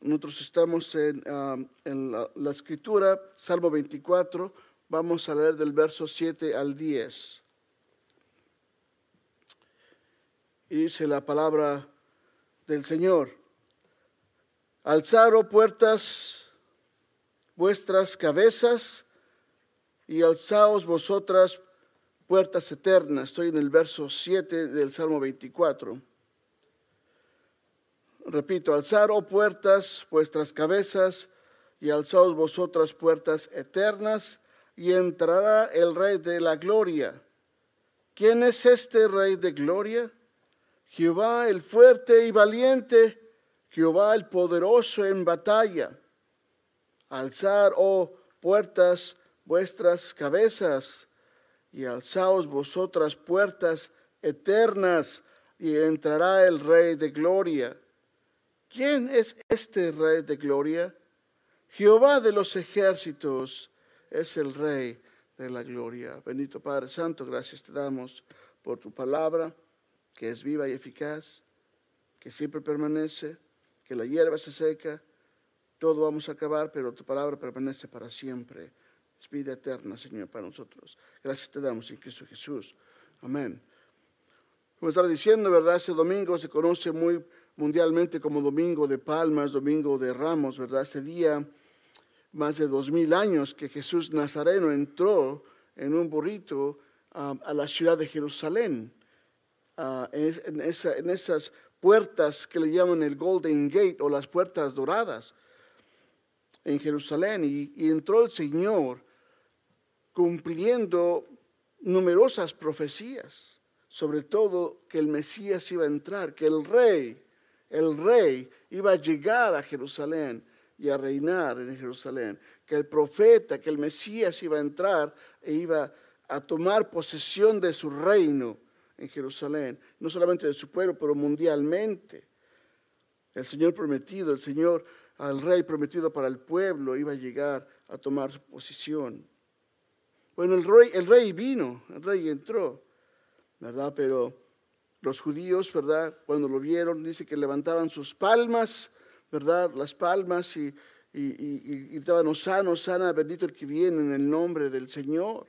Nosotros estamos en, la, la, escritura, Salmo 24, vamos a leer del verso 7 al 10. Y dice la palabra del Señor. Alzaros puertas vuestras cabezas y alzaos vosotras puertas eternas. Estoy en el verso 7 del Salmo 24. Repito, alzar, oh puertas, vuestras cabezas, y alzaos vosotras puertas eternas, y entrará el Rey de la Gloria. ¿Quién es este Rey de Gloria? Jehová el fuerte y valiente, Jehová el poderoso en batalla. Alzar, oh puertas, vuestras cabezas, y alzaos vosotras puertas eternas, y entrará el Rey de Gloria. ¿Quién es este Rey de Gloria? Jehová de los ejércitos es el Rey de la Gloria. Bendito Padre Santo, gracias te damos por tu palabra, que es viva y eficaz, que siempre permanece, que la hierba se seca, todo vamos a acabar, pero tu palabra permanece para siempre. Es vida eterna, Señor, para nosotros. Gracias te damos en Cristo Jesús. Amén. Como estaba diciendo, ¿verdad? Ese domingo se conoce muy mundialmente como Domingo de Palmas, Domingo de Ramos, ¿verdad? Ese día, más de dos mil años que Jesús Nazareno entró en un burrito ah, a la ciudad de Jerusalén, ah, en, esas puertas que le llaman el Golden Gate o las puertas doradas en Jerusalén. y entró el Señor cumpliendo numerosas profecías, sobre todo que el Mesías iba a entrar, que el rey el rey iba a llegar a Jerusalén y a reinar en Jerusalén, que el profeta, que el Mesías iba a entrar e iba a tomar posesión de su reino en Jerusalén, no solamente de su pueblo, pero mundialmente. El Señor prometido, el Señor, al rey prometido para el pueblo, iba a llegar a tomar su posición. Bueno, el rey, el rey vino, el rey entró, ¿verdad? Pero los judíos, ¿verdad? Cuando lo vieron, dice que levantaban sus palmas, ¿verdad? Las palmas y, gritaban, Osana, Osana, bendito el que viene en el nombre del Señor.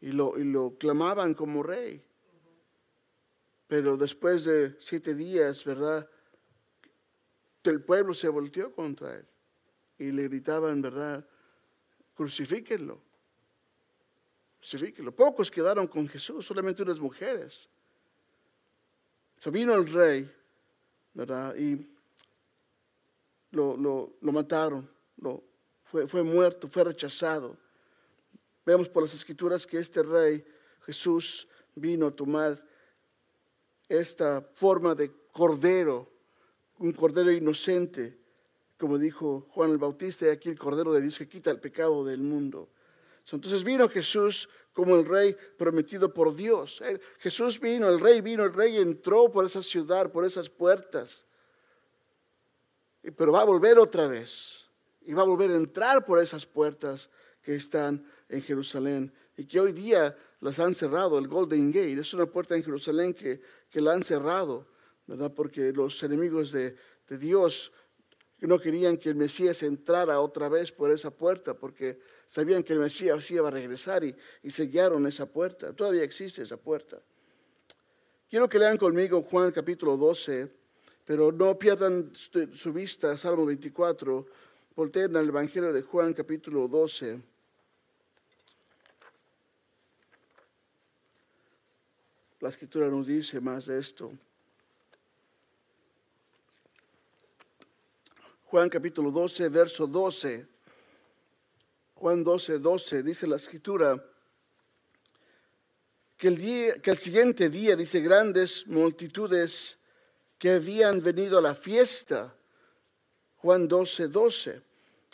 Y lo, y lo clamaban como rey. Pero después de siete días, ¿verdad? El pueblo se volteó contra él y le gritaban, ¿verdad? Crucifíquenlo. Crucifíquenlo. Pocos quedaron con Jesús, solamente unas mujeres vino el rey, ¿verdad? Y lo, lo, mataron, lo, fue, fue muerto, fue rechazado. Vemos por las escrituras que este rey, Jesús, vino a tomar esta forma de cordero, un cordero inocente, como dijo Juan el Bautista, y aquí el cordero de Dios que quita el pecado del mundo. Entonces vino Jesús como el rey prometido por Dios. Jesús vino, el rey vino, el rey entró por esa ciudad, por esas puertas. Pero va a volver otra vez. Y va a volver a entrar por esas puertas que están en Jerusalén y que hoy día las han cerrado. El Golden Gate es una puerta en Jerusalén que, que la han cerrado, ¿verdad? Porque los enemigos de, de Dios no querían que el Mesías entrara otra vez por esa puerta porque sabían que el Mesías iba a regresar y, y sellaron esa puerta. Todavía existe esa puerta. Quiero que lean conmigo Juan capítulo 12, pero no pierdan su vista, Salmo 24, volteen al Evangelio de Juan capítulo 12. La escritura nos dice más de esto. Juan capítulo 12, verso 12. Juan 12, 12 dice la escritura que el, día, que el siguiente día, dice, grandes multitudes que habían venido a la fiesta. Juan 12, 12.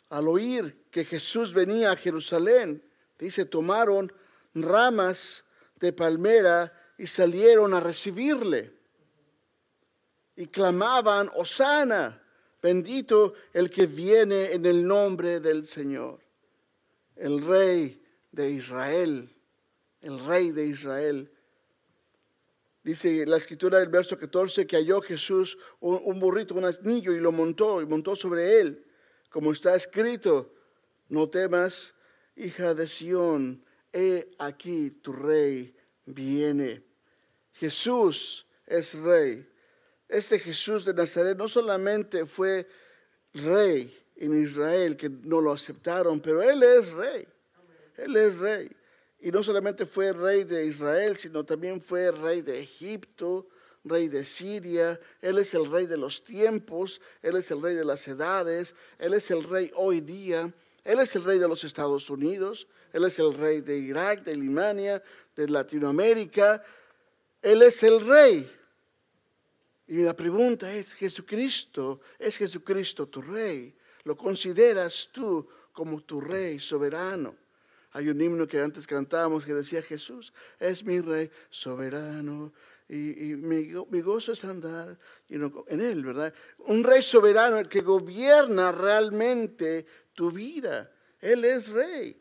Al oír que Jesús venía a Jerusalén, dice, tomaron ramas de palmera y salieron a recibirle. Y clamaban, Osana Bendito el que viene en el nombre del Señor, el rey de Israel, el rey de Israel. Dice la escritura del verso 14 que halló Jesús un, un burrito, un asnillo y lo montó y montó sobre él, como está escrito, no temas, hija de Sión, he aquí tu rey viene. Jesús es rey. Este Jesús de Nazaret no solamente fue rey en Israel, que no lo aceptaron, pero Él es rey. Él es rey. Y no solamente fue rey de Israel, sino también fue rey de Egipto, rey de Siria. Él es el rey de los tiempos, Él es el rey de las edades, Él es el rey hoy día. Él es el rey de los Estados Unidos, Él es el rey de Irak, de Alemania, de Latinoamérica. Él es el rey. Y la pregunta es, ¿Jesucristo es Jesucristo tu rey? ¿Lo consideras tú como tu rey soberano? Hay un himno que antes cantábamos que decía, Jesús es mi rey soberano. Y, mi, gozo es andar en él, ¿verdad? Un rey soberano que gobierna realmente tu vida. Él es rey.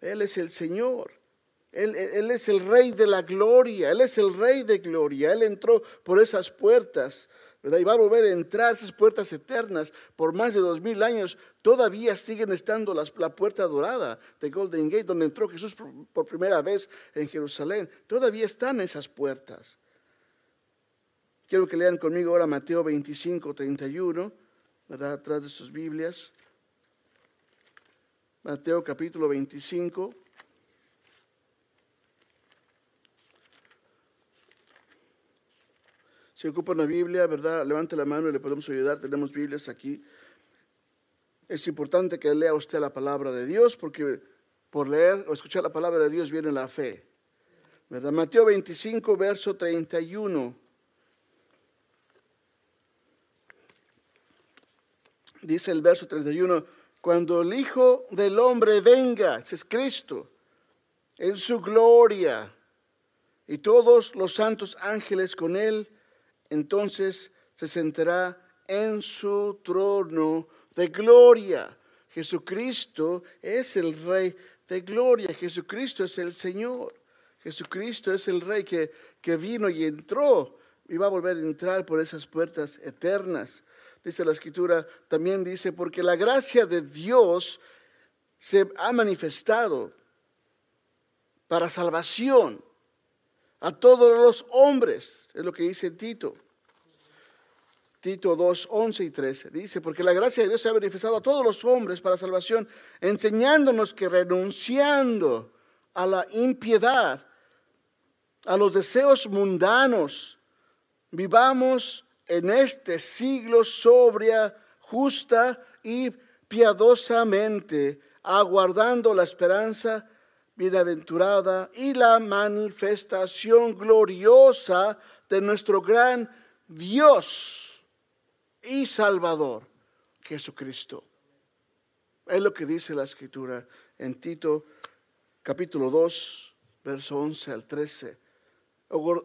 Él es el Señor. Él, es el rey de la gloria. Él es el rey de gloria. Él entró por esas puertas y va a volver a entrar esas puertas eternas por más de dos mil años. Todavía siguen estando las, la puerta dorada de Golden Gate, donde entró Jesús por, primera vez en Jerusalén. Todavía están esas puertas. Quiero que lean conmigo ahora Mateo 25, 31, ¿verdad? Atrás de sus Biblias. Mateo capítulo 25. Si ocupa una Biblia, ¿verdad? Levante la mano y le podemos ayudar. Tenemos Biblias aquí. Es importante que lea usted la palabra de Dios porque por leer o escuchar la palabra de Dios viene la fe. ¿Verdad? Mateo 25, verso 31. Dice el verso 31, cuando el Hijo del Hombre venga, es Cristo, en su gloria, y todos los santos ángeles con él, entonces se sentará en su trono de gloria. Jesucristo es el Rey de gloria. Jesucristo es el Señor. Jesucristo es el Rey que, que vino y entró y va a volver a entrar por esas puertas eternas. Dice la Escritura, también dice, porque la gracia de Dios se ha manifestado para salvación a todos los hombres, es lo que dice Tito. Tito 2, 11 y 13. Dice, porque la gracia de Dios se ha manifestado a todos los hombres para salvación, enseñándonos que renunciando a la impiedad, a los deseos mundanos, vivamos en este siglo sobria, justa y piadosamente, aguardando la esperanza bienaventurada y la manifestación gloriosa de nuestro gran Dios y Salvador, Jesucristo. Es lo que dice la escritura en Tito capítulo 2, verso 11 al 13,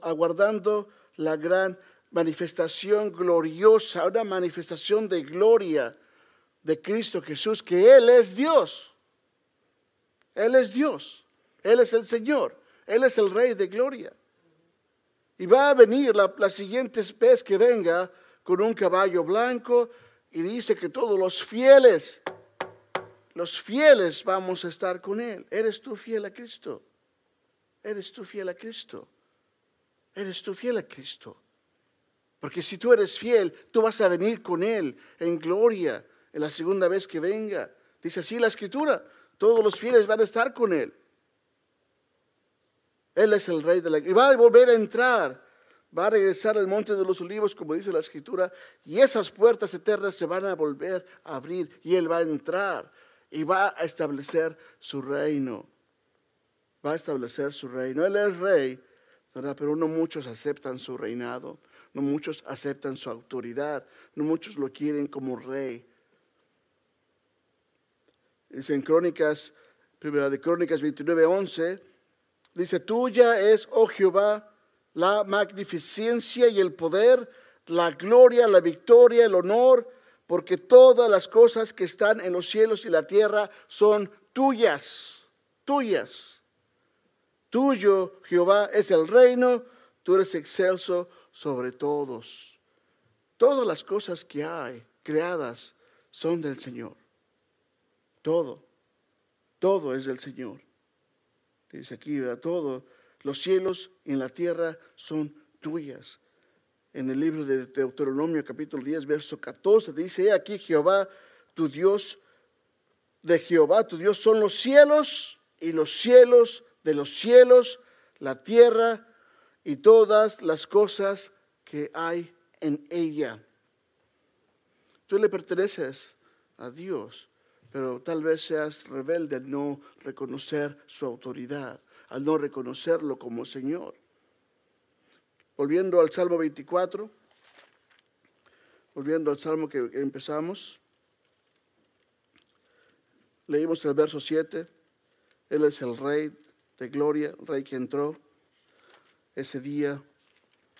aguardando la gran manifestación gloriosa, una manifestación de gloria de Cristo Jesús, que Él es Dios. Él es Dios, Él es el Señor, Él es el Rey de gloria. Y va a venir la, siguiente vez que venga con un caballo blanco y dice que todos los fieles, los fieles vamos a estar con Él. ¿Eres tú fiel a Cristo? ¿Eres tú fiel a Cristo? ¿Eres tú fiel a Cristo? Porque si tú eres fiel, tú vas a venir con Él en gloria en la segunda vez que venga. Dice así la escritura. Todos los fieles van a estar con Él. Él es el rey de la... Y va a volver a entrar. Va a regresar al monte de los olivos, como dice la escritura. Y esas puertas eternas se van a volver a abrir. Y Él va a entrar. Y va a establecer su reino. Va a establecer su reino. Él es rey, ¿verdad? Pero no muchos aceptan su reinado. No muchos aceptan su autoridad. No muchos lo quieren como rey. Dice en Crónicas, primera de Crónicas 29, 11, dice, tuya es, oh Jehová, la magnificencia y el poder, la gloria, la victoria, el honor, porque todas las cosas que están en los cielos y la tierra son tuyas, tuyas. Tuyo, Jehová, es el reino, tú eres excelso sobre todos. Todas las cosas que hay creadas son del Señor. Todo, todo es del Señor. Dice aquí, ¿verdad? todo, los cielos y la tierra son tuyas. En el libro de Deuteronomio capítulo 10, verso 14, dice, aquí Jehová, tu Dios, de Jehová, tu Dios son los cielos y los cielos de los cielos, la tierra y todas las cosas que hay en ella. Tú le perteneces a Dios, pero tal vez seas rebelde al no reconocer su autoridad, al no reconocerlo como Señor. Volviendo al Salmo 24, volviendo al Salmo que empezamos, leímos el verso 7, Él es el Rey de gloria, Rey que entró ese día,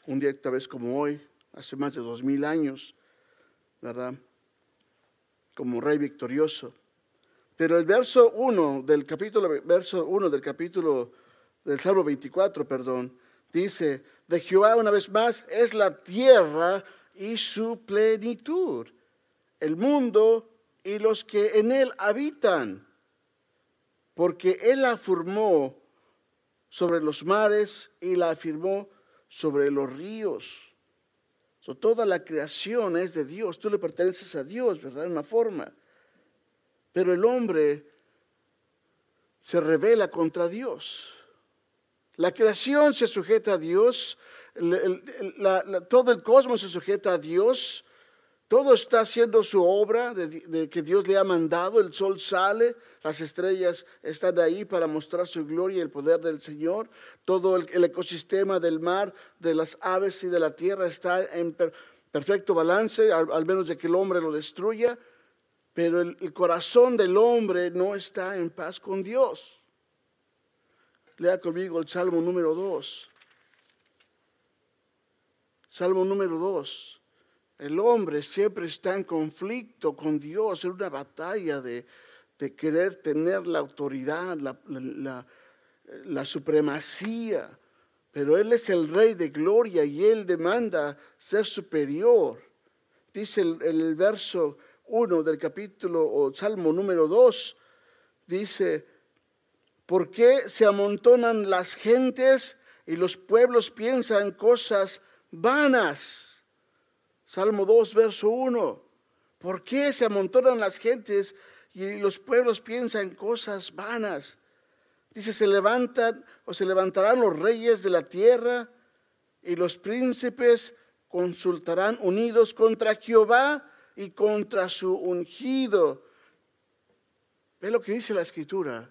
un día tal vez como hoy, hace más de dos mil años, ¿verdad? Como rey victorioso. Pero el verso 1 del capítulo, verso 1 del capítulo del Salmo 24, perdón, dice, de Jehová una vez más es la tierra y su plenitud, el mundo y los que en él habitan, porque él la formó sobre los mares y la afirmó sobre los ríos. Toda la creación es de Dios, tú le perteneces a Dios, ¿verdad? En una forma. Pero el hombre se revela contra Dios. La creación se sujeta a Dios, todo el cosmos se sujeta a Dios, todo está haciendo su obra de, que Dios le ha mandado. El sol sale, las estrellas están ahí para mostrar su gloria y el poder del Señor. Todo el, ecosistema del mar, de las aves y de la tierra está en perfecto balance, al, menos de que el hombre lo destruya. Pero el, el corazón del hombre no está en paz con Dios. Lea conmigo el Salmo número 2. Salmo número 2. El hombre siempre está en conflicto con Dios, en una batalla de, querer tener la autoridad, la, supremacía. Pero Él es el Rey de gloria y Él demanda ser superior. Dice el, el verso 1 del capítulo o Salmo número 2, dice, ¿por qué se amontonan las gentes y los pueblos piensan cosas vanas? Salmo 2, verso 1. ¿Por qué se amontonan las gentes y los pueblos piensan cosas vanas? Dice, se levantan o se levantarán los reyes de la tierra y los príncipes consultarán unidos contra Jehová y contra su ungido. Ve lo que dice la escritura.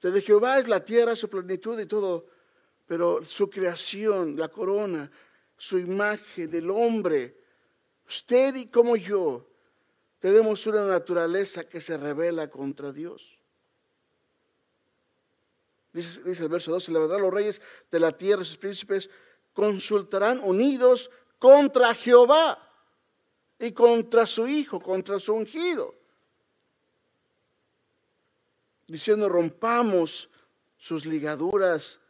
De Jehová es la tierra, su plenitud y todo, pero su creación, la corona, su imagen, del hombre, Usted y como yo tenemos una naturaleza que se revela contra Dios. Dice, el verso 12, levantarán los reyes de la tierra sus príncipes consultarán unidos contra Jehová y contra su Hijo, contra su ungido. Diciendo, rompamos sus ligaduras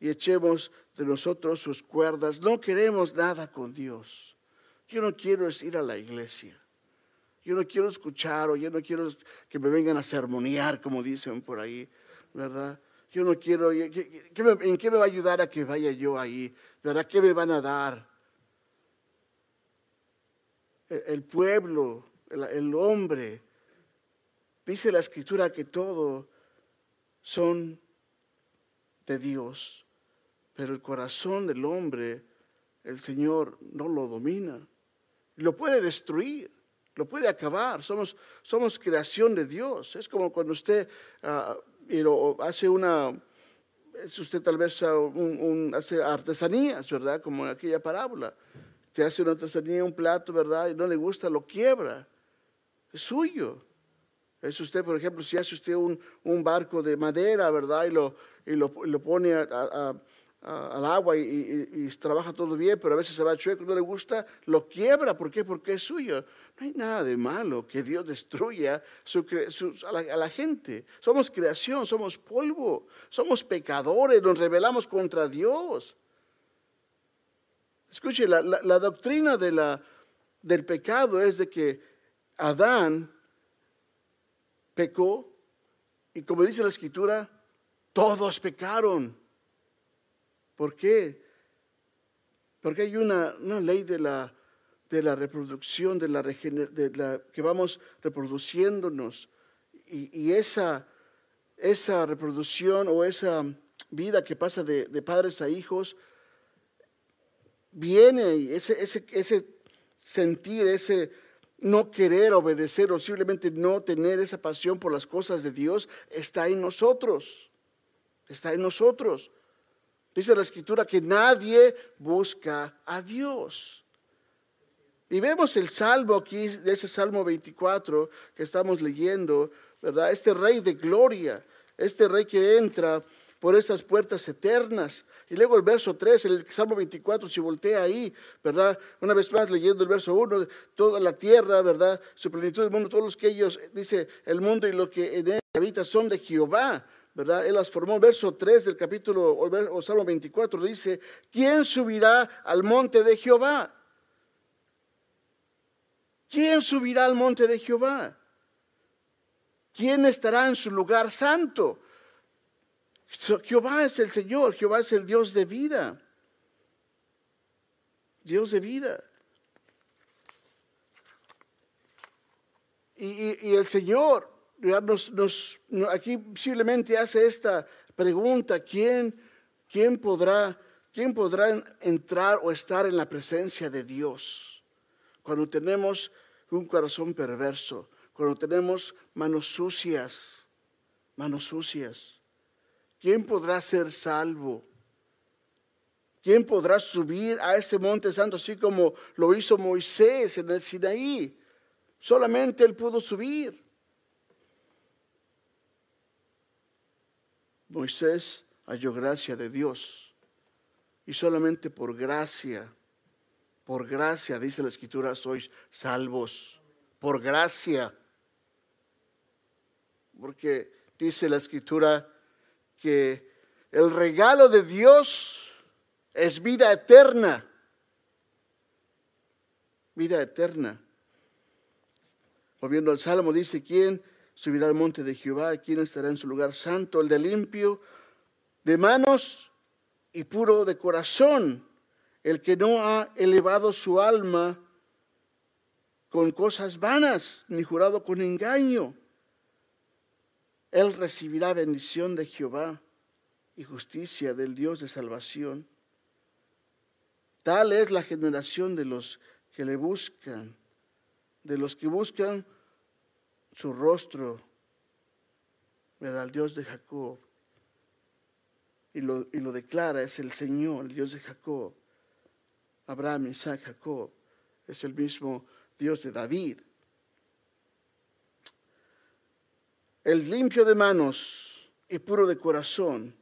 y echemos de nosotros sus cuerdas. No queremos nada con Dios. Yo no quiero ir a la iglesia. Yo no quiero escuchar o yo no quiero que me vengan a sermonear, como dicen por ahí, ¿verdad? Yo no quiero, ¿en qué me va a ayudar a que vaya yo ahí? ¿Verdad? ¿Qué me van a dar? El pueblo, el hombre, dice la escritura que todo son de Dios. Pero el corazón del hombre, el Señor no lo domina. Lo puede destruir, lo puede acabar. Somos, somos creación de Dios. Es como cuando usted ah, hace una, es usted tal vez ah, hace artesanías, ¿verdad? Como en aquella parábola. Te hace una artesanía, un plato, ¿verdad? Y no le gusta, lo quiebra. Es suyo. Es usted, por ejemplo, si hace usted un, barco de madera, ¿verdad? Y lo, y lo, pone a al agua y, trabaja todo bien, pero a veces se va chueco, no le gusta, lo quiebra. ¿Por qué? Porque es suyo. No hay nada de malo que Dios destruya a, la, gente. Somos creación, somos polvo, somos pecadores, nos rebelamos contra Dios. Escuche, la, la doctrina de la, del pecado es de que Adán pecó y como dice la escritura, todos pecaron. ¿Por qué? Porque hay una, ley de la, de la reproducción, de la, de que vamos reproduciéndonos. Y, esa, esa reproducción o esa vida que pasa de, padres a hijos, viene ese, ese, ese sentir, ese no querer obedecer o simplemente no tener esa pasión por las cosas de Dios, está en nosotros. Está en nosotros. Dice la escritura que nadie busca a Dios. Y vemos el salmo aquí, de ese salmo 24 que estamos leyendo, ¿verdad? Este rey de gloria, este rey que entra por esas puertas eternas. Y luego el verso 3, el Salmo 24, si voltea ahí, ¿verdad? Una vez más leyendo el verso 1, toda la tierra, ¿verdad? Su plenitud del mundo, todos los que ellos, dice, el mundo y lo que en él habita son de Jehová. ¿Verdad? Él las formó. Verso 3 del capítulo o Salmo 24 dice, ¿quién subirá al monte de Jehová? ¿Quién subirá al monte de Jehová? ¿Quién estará en su lugar santo? Jehová es el Señor, Jehová es el Dios de vida. Dios de vida. Y, y el Señor aquí posiblemente hace esta pregunta, ¿quién, quién, podrá, ¿quién podrá entrar o estar en la presencia de Dios cuando tenemos un corazón perverso, cuando tenemos manos sucias, manos sucias? ¿Quién podrá ser salvo? ¿Quién podrá subir a ese monte santo así como lo hizo Moisés en el Sinaí? Solamente él pudo subir. Moisés halló gracia de Dios y solamente por gracia, por gracia, dice la escritura, sois salvos, por gracia. Porque dice la escritura que el regalo de Dios es vida eterna, vida eterna. Volviendo al Salmo, dice, ¿quién subirá al monte de Jehová, quien estará en su lugar santo, el de limpio de manos y puro de corazón, el que no ha elevado su alma con cosas vanas, ni jurado con engaño. Él recibirá bendición de Jehová y justicia del Dios de salvación. Tal es la generación de los que le buscan, de los que buscan su rostro, era el Dios de Jacob. Y lo, y lo declara, es el Señor, el Dios de Jacob. Abraham, Isaac, Jacob. Es el mismo Dios de David. El limpio de manos y puro de corazón,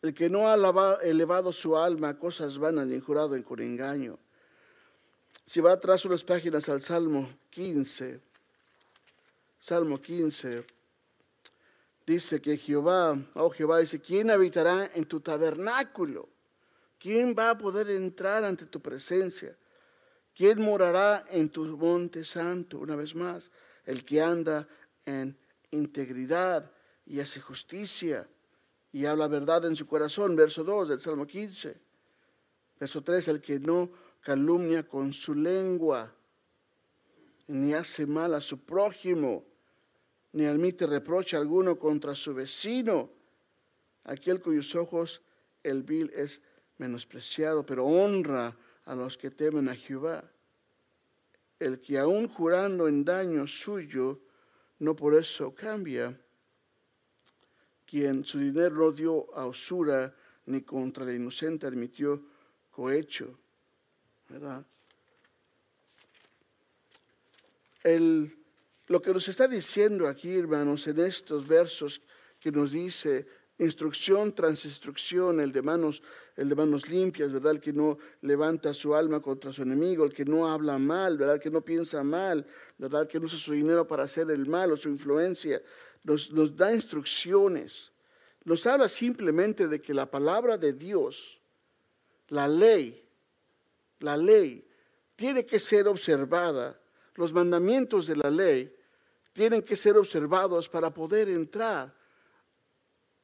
el que no ha elevado su alma a cosas vanas ni jurado en con engaño. Si va atrás unas páginas al Salmo 15, Salmo 15, dice que Jehová, oh Jehová, dice, ¿quién habitará en tu tabernáculo? ¿Quién va a poder entrar ante tu presencia? ¿Quién morará en tu monte santo? Una vez más, el que anda en integridad y hace justicia y habla verdad en su corazón. Verso 2 del Salmo 15. Verso 3, el que no calumnia con su lengua, ni hace mal a su prójimo ni admite reproche alguno contra su vecino, aquel cuyos ojos el vil es menospreciado, pero honra a los que temen a Jehová. El que aún jurando en daño suyo, no por eso cambia, quien su dinero no dio a usura, ni contra el inocente admitió cohecho. ¿verdad? El lo que nos está diciendo aquí, hermanos, en estos versos que nos dice instrucción tras instrucción, el de manos, el de manos limpias, ¿verdad? El que no levanta su alma contra su enemigo, el que no habla mal, ¿verdad? Que no piensa mal, ¿verdad? Que no usa su dinero para hacer el mal o su influencia. Nos, nos da instrucciones. Nos habla simplemente de que la palabra de Dios, la ley, la ley, tiene que ser observada. Los mandamientos de la ley tienen que ser observados para poder entrar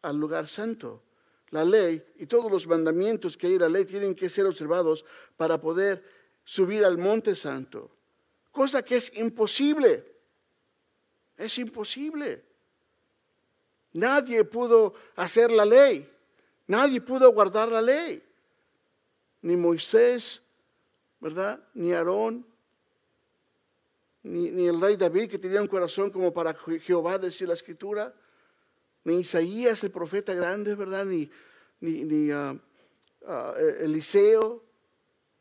al lugar santo. La ley y todos los mandamientos que hay en la ley tienen que ser observados para poder subir al monte santo. Cosa que es imposible. Es imposible. Nadie pudo hacer la ley. Nadie pudo guardar la ley. Ni Moisés, ¿verdad? Ni Aarón, ni, el rey David que tenía un corazón como para Jehová, decía la escritura ni Isaías, el profeta grande, ¿verdad? Ni, ni, ah, ah, e-, Eliseo,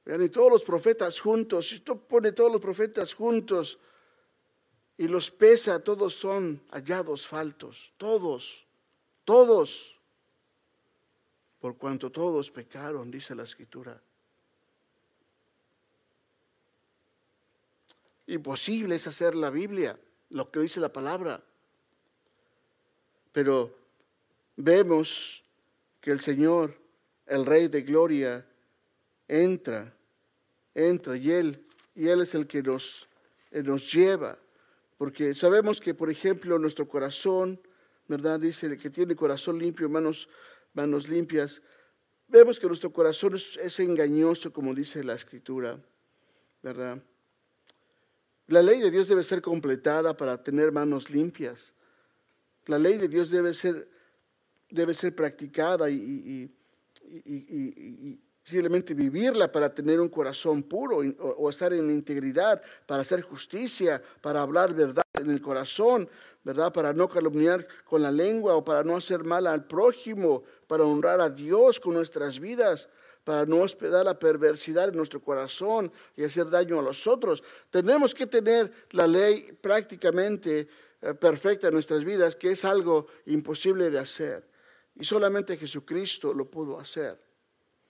ni todos los profetas juntos. Si usted pone todos los profetas juntos y los pesa, todos son hallados faltos. Todos, todos. Por cuanto todos pecaron, dice la escritura. Imposible es hacer la Biblia, lo que dice la palabra. Pero vemos que el Señor, el Rey de Gloria, entra, entra y Él, y Él es el que nos, eh, nos lleva. Porque sabemos que, por ejemplo, nuestro corazón, ¿verdad? Dice que tiene corazón limpio, manos, manos limpias. Vemos que nuestro corazón es, es engañoso, como dice la Escritura, ¿verdad? La ley de Dios debe ser completada para tener manos limpias. La ley de Dios debe ser, debe ser practicada y, simplemente vivirla para tener un corazón puro o, estar en integridad, para hacer justicia, para hablar verdad en el corazón, ¿verdad? Para no calumniar con la lengua o para no hacer mal al prójimo, para honrar a Dios con nuestras vidas, para no hospedar la perversidad en nuestro corazón y hacer daño a los otros. Tenemos que tener la ley prácticamente eh, perfecta en nuestras vidas, que es algo imposible de hacer. Y solamente Jesucristo lo pudo hacer.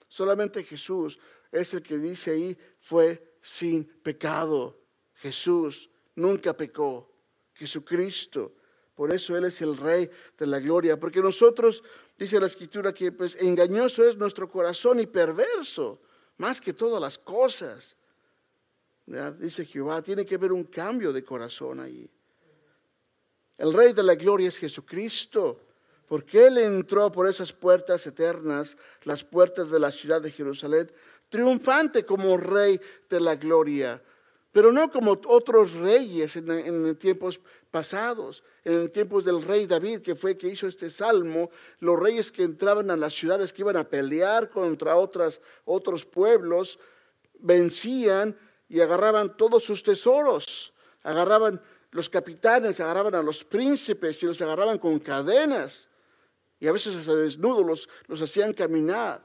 Solamente Jesús es el que dice ahí, fue sin pecado. Jesús nunca pecó. Jesucristo. Por eso Él es el Rey de la gloria. Porque nosotros, dice la Escritura, que pues engañoso es nuestro corazón y perverso, más que todas las cosas. Dice Jehová, tiene que haber un cambio de corazón ahí. El Rey de la Gloria es Jesucristo, porque Él entró por esas puertas eternas, las puertas de la ciudad de Jerusalén, triunfante como Rey de la Gloria, pero no como otros reyes en, tiempos pasados, en tiempos del rey David, que fue que hizo este salmo, los reyes que entraban a las ciudades, que iban a pelear contra otras, otros pueblos, vencían y agarraban todos sus tesoros, agarraban los capitanes agarraban a los príncipes y los agarraban con cadenas. Y a veces hasta desnudos los, los hacían caminar.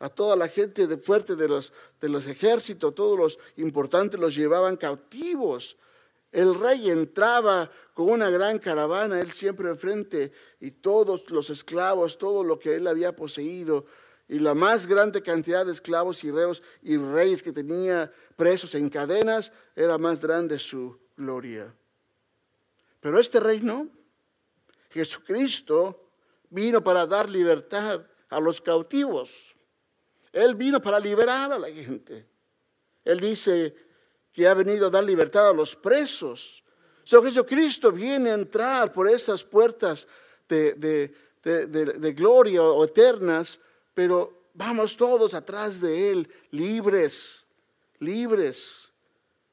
A toda la gente de fuerte de los, de los ejércitos, todos los importantes los llevaban cautivos. El rey entraba con una gran caravana, él siempre enfrente, y todos los esclavos, todo lo que él había poseído, y la más grande cantidad de esclavos y reos y reyes que tenía presos en cadenas, era más grande su gloria. Pero este reino, Jesucristo, vino para dar libertad a los cautivos. Él vino para liberar a la gente. Él dice que ha venido a dar libertad a los presos. So, Jesucristo viene a entrar por esas puertas de, de gloria o eternas, pero vamos todos atrás de Él, libres, libres,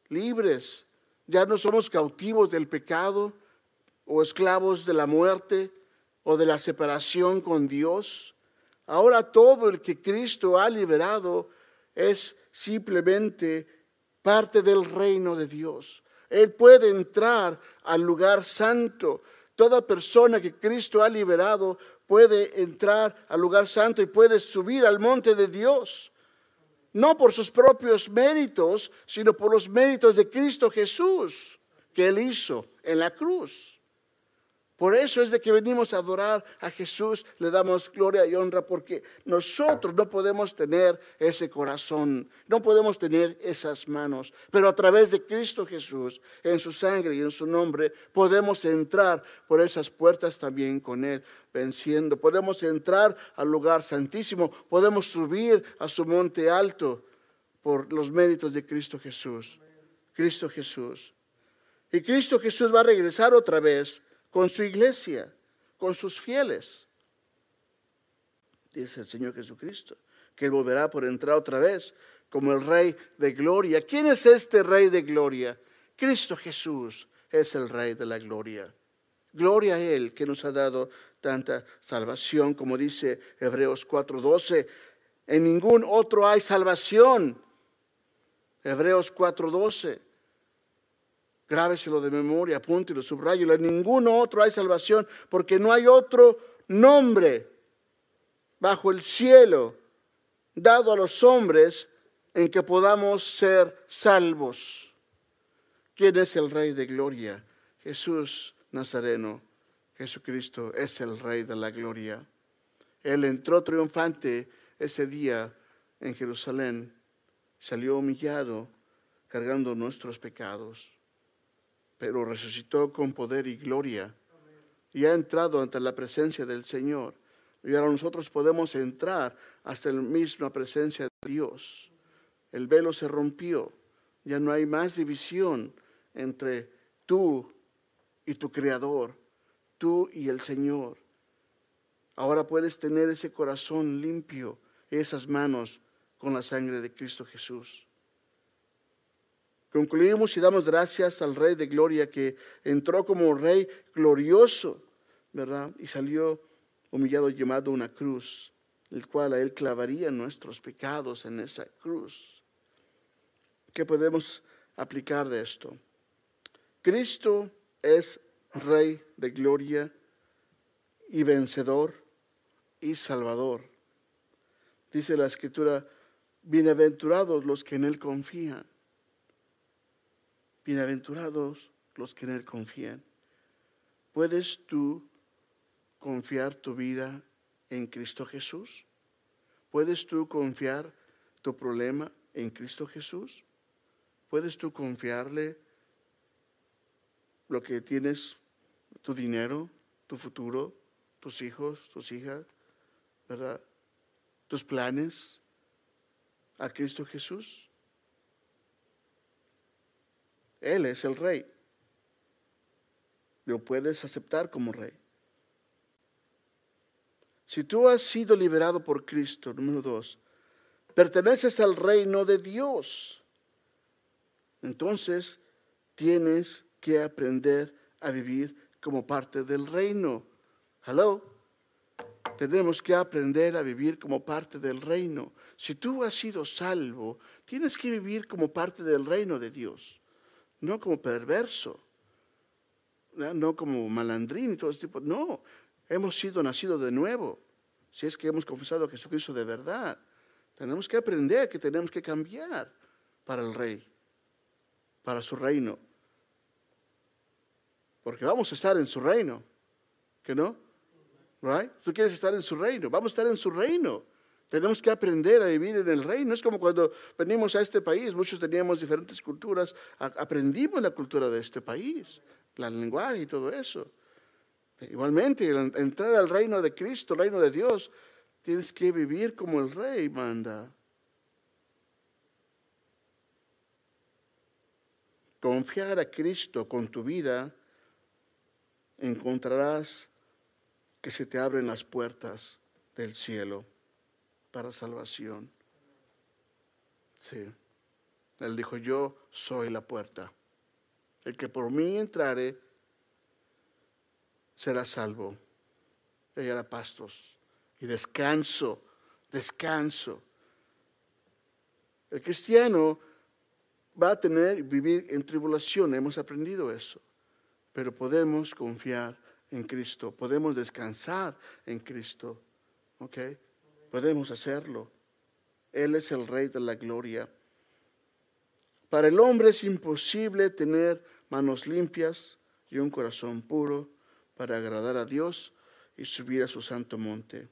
libres. Ya no somos cautivos del pecado o esclavos de la muerte o de la separación con Dios. Ahora todo el que Cristo ha liberado es simplemente parte del reino de Dios. Él puede entrar al lugar santo. Toda persona que Cristo ha liberado puede entrar al lugar santo y puede subir al monte de Dios no por sus propios méritos, sino por los méritos de Cristo Jesús que Él hizo en la cruz. Por eso es de que venimos a adorar a Jesús, le damos gloria y honra, porque nosotros no podemos tener ese corazón, no podemos tener esas manos, pero a través de Cristo Jesús, en su sangre y en su nombre, podemos entrar por esas puertas también con Él, venciendo. Podemos entrar al lugar santísimo, podemos subir a su monte alto por los méritos de Cristo Jesús. Cristo Jesús. Y Cristo Jesús va a regresar otra vez con su iglesia, con sus fieles. Dice el Señor Jesucristo, que Él volverá por entrar otra vez como el Rey de Gloria. ¿Quién es este Rey de Gloria? Cristo Jesús es el Rey de la Gloria. Gloria a Él que nos ha dado tanta salvación, como dice Hebreos 4:12. En ningún otro hay salvación. Hebreos 4:12. Grábeselo de memoria, apúntelo, subrayo. En ningún otro hay salvación, porque no hay otro nombre bajo el cielo dado a los hombres en que podamos ser salvos. ¿Quién es el Rey de Gloria? Jesús Nazareno. Jesucristo es el Rey de la Gloria. Él entró triunfante ese día en Jerusalén, salió humillado, cargando nuestros pecados pero resucitó con poder y gloria y ha entrado ante la presencia del Señor. Y ahora nosotros podemos entrar hasta la misma presencia de Dios. El velo se rompió, ya no hay más división entre tú y tu Creador, tú y el Señor. Ahora puedes tener ese corazón limpio, esas manos con la sangre de Cristo Jesús. Concluimos y damos gracias al Rey de Gloria que entró como Rey glorioso, ¿verdad? Y salió humillado llamado una cruz, el cual a Él clavaría nuestros pecados en esa cruz. ¿Qué podemos aplicar de esto? Cristo es Rey de Gloria y vencedor y salvador. Dice la Escritura, bienaventurados los que en Él confían. Bienaventurados los que en Él confían. ¿Puedes tú confiar tu vida en Cristo Jesús? ¿Puedes tú confiar tu problema en Cristo Jesús? ¿Puedes tú confiarle lo que tienes, tu dinero, tu futuro, tus hijos, tus hijas, ¿verdad? Tus planes a Cristo Jesús? Él es el rey. Lo puedes aceptar como rey. Si tú has sido liberado por Cristo, número dos, perteneces al reino de Dios. Entonces tienes que aprender a vivir como parte del reino. Hello. Tenemos que aprender a vivir como parte del reino. Si tú has sido salvo, tienes que vivir como parte del reino de Dios no como perverso, no como malandrín y todo ese tipo. No, hemos sido nacidos de nuevo. Si es que hemos confesado a Jesucristo de verdad, tenemos que aprender que tenemos que cambiar para el Rey, para su reino. Porque vamos a estar en su reino, ¿que no? Right? Tú quieres estar en su reino, vamos a estar en su reino. Tenemos que aprender a vivir en el reino. Es como cuando venimos a este país, muchos teníamos diferentes culturas, aprendimos la cultura de este país, el lenguaje y todo eso. Igualmente, entrar al reino de Cristo, el reino de Dios, tienes que vivir como el rey manda. Confiar a Cristo con tu vida, encontrarás que se te abren las puertas del cielo para salvación. Sí. Él dijo, yo soy la puerta. El que por mí entrare será salvo. Ella era pastos y descanso, descanso. El cristiano va a tener, vivir en tribulación, hemos aprendido eso, pero podemos confiar en Cristo, podemos descansar en Cristo. ¿Ok? Podemos hacerlo. Él es el Rey de la Gloria. Para el hombre es imposible tener manos limpias y un corazón puro, para agradar a Dios y subir a su santo monte.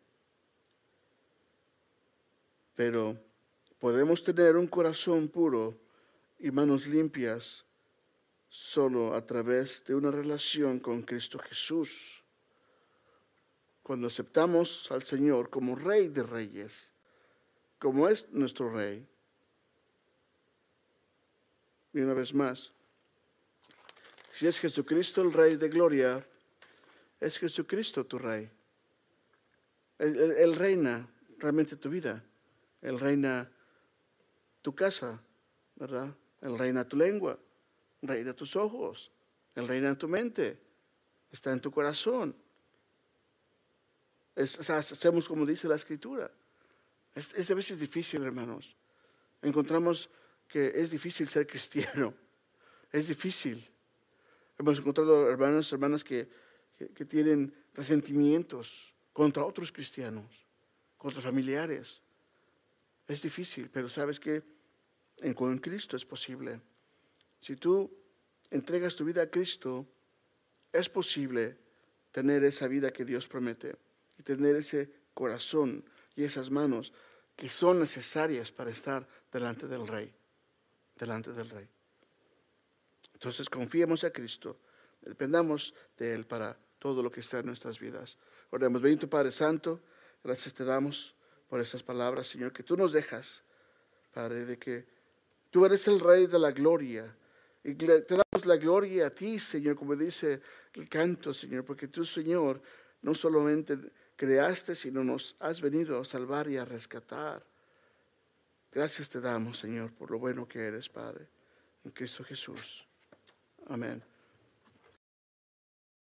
Pero podemos tener un corazón puro y manos limpias solo a través de una relación con Cristo Jesús. Cuando aceptamos al Señor como Rey de Reyes, como es nuestro Rey. Y una vez más, si es Jesucristo el Rey de Gloria, es Jesucristo tu Rey. Él, reina realmente tu vida. Él reina tu casa, ¿verdad? Él reina tu lengua reina tus ojos, el reina tu mente, está en tu corazón. Hacemos como dice la escritura. Es, a veces difícil, hermanos. Encontramos que es difícil ser cristiano. Es difícil. Hemos encontrado hermanos, hermanas que, que tienen resentimientos contra otros cristianos, contra familiares. Es difícil, pero sabes que con Cristo es posible. Si tú entregas tu vida a Cristo, es posible tener esa vida que Dios promete y tener ese corazón y esas manos que son necesarias para estar delante del Rey, delante del Rey. Entonces confiemos a Cristo, dependamos de Él para todo lo que está en nuestras vidas. Oremos, bendito Padre Santo, gracias te damos por esas palabras, Señor, que tú nos dejas, Padre, de que tú eres el Rey de la gloria y te damos la gloria a ti, Señor, como dice el canto, Señor, porque tú, Señor, no solamente creaste, sino nos has venido a salvar y a rescatar. Gracias te damos, Señor, por lo bueno que eres, Padre, en Cristo Jesús. Amén.